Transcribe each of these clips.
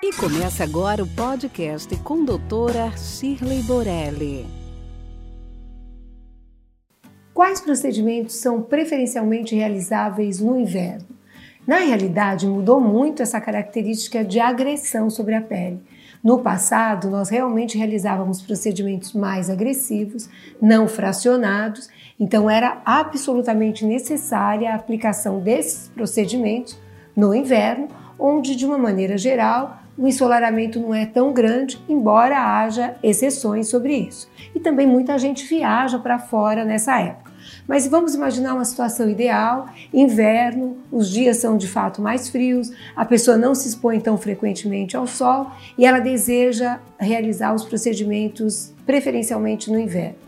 E começa agora o podcast com doutora Shirley Borelli. Quais procedimentos são preferencialmente realizáveis no inverno? Na realidade, mudou muito essa característica de agressão sobre a pele. No passado, nós realmente realizávamos procedimentos mais agressivos, não fracionados, então era absolutamente necessária a aplicação desses procedimentos no inverno, onde, de uma maneira geral, o ensolaramento não é tão grande, embora haja exceções sobre isso. E também muita gente viaja para fora nessa época. Mas vamos imaginar uma situação ideal: inverno, os dias são de fato mais frios, a pessoa não se expõe tão frequentemente ao sol e ela deseja realizar os procedimentos preferencialmente no inverno.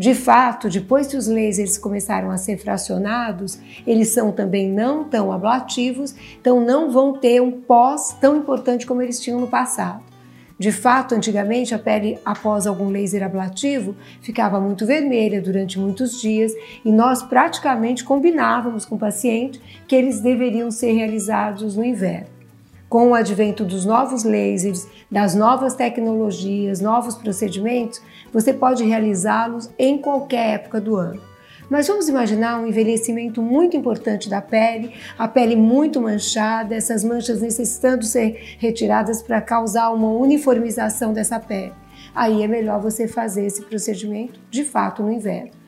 De fato, depois que os lasers começaram a ser fracionados, eles são também não tão ablativos, então não vão ter um pós tão importante como eles tinham no passado. De fato, antigamente a pele após algum laser ablativo ficava muito vermelha durante muitos dias e nós praticamente combinávamos com o paciente que eles deveriam ser realizados no inverno. Com o advento dos novos lasers, das novas tecnologias, novos procedimentos, você pode realizá-los em qualquer época do ano. Mas vamos imaginar um envelhecimento muito importante da pele, a pele muito manchada, essas manchas necessitando ser retiradas para causar uma uniformização dessa pele. Aí é melhor você fazer esse procedimento de fato no inverno.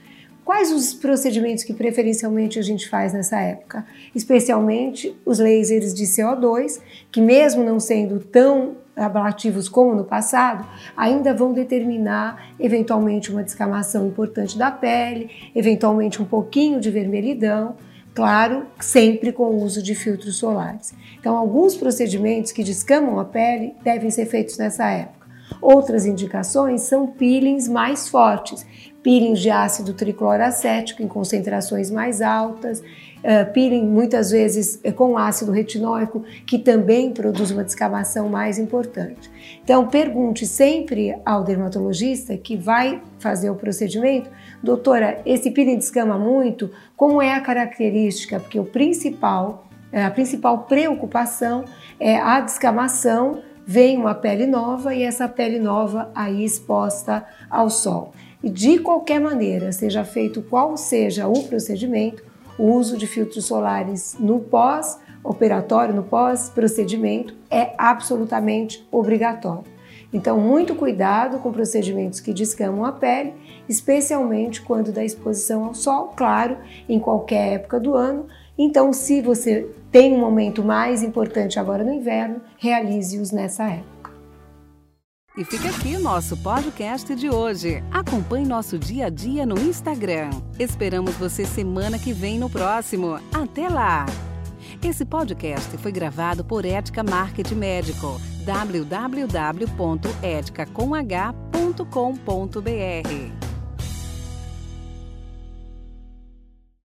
Quais os procedimentos que preferencialmente a gente faz nessa época? Especialmente os lasers de CO2, que mesmo não sendo tão ablativos como no passado, ainda vão determinar eventualmente uma descamação importante da pele, eventualmente um pouquinho de vermelhidão, claro, sempre com o uso de filtros solares. Então, alguns procedimentos que descamam a pele devem ser feitos nessa época. Outras indicações são peelings mais fortes, peelings de ácido tricloracético em concentrações mais altas, uh, peeling muitas vezes eh, com ácido retinóico, que também produz uma descamação mais importante. Então, pergunte sempre ao dermatologista que vai fazer o procedimento, doutora, esse peeling descama muito? Como é a característica? Porque o principal, a principal preocupação é a descamação vem uma pele nova e essa pele nova aí exposta ao sol. E de qualquer maneira, seja feito qual seja o procedimento, o uso de filtros solares no pós-operatório, no pós-procedimento, é absolutamente obrigatório. Então, muito cuidado com procedimentos que descamam a pele, especialmente quando da exposição ao sol, claro, em qualquer época do ano. Então, se você tem um momento mais importante agora no inverno, realize-os nessa época. E fica aqui nosso podcast de hoje. Acompanhe nosso dia a dia no Instagram. Esperamos você semana que vem no próximo. Até lá! Esse podcast foi gravado por Ética Marketing Médico. www.eticacomh.com.br